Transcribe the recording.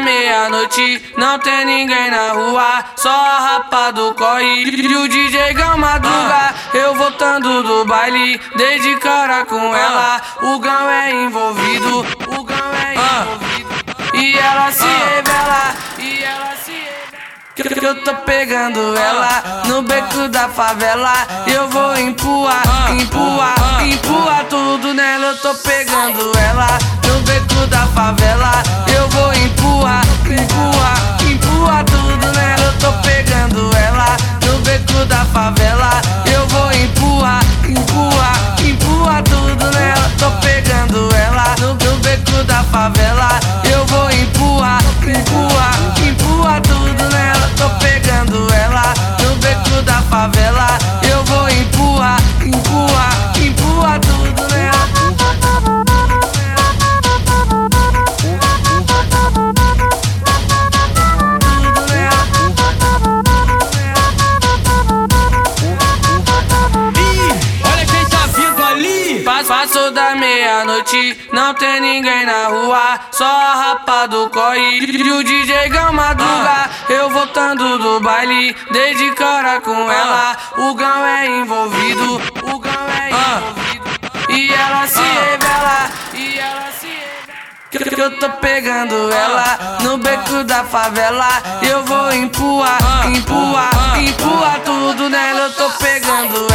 meia-noite, não tem ninguém na rua, só a rapa do corre e o DJ Gão madruga. Eu voltando do baile, dei de cara com ela, o Gão é envolvido, o Gão é envolvido. E ela se revela, e ela se revela. Que eu tô pegando ela no beco da favela. Eu vou empurrar, empurrar, empurrar tudo nela. Eu tô pegando ela da favela. Passou da meia-noite, não tem ninguém na rua, só a rapa do corre e o DJ Gão madruga. Eu voltando do baile, dei de cara com ela, o Gão é envolvido, o Gão é envolvido. E ela se revela, e ela se revela. Que eu tô pegando ela no beco da favela. Eu vou empurrar, empurrar, empurrar tudo nela. Eu tô pegando ela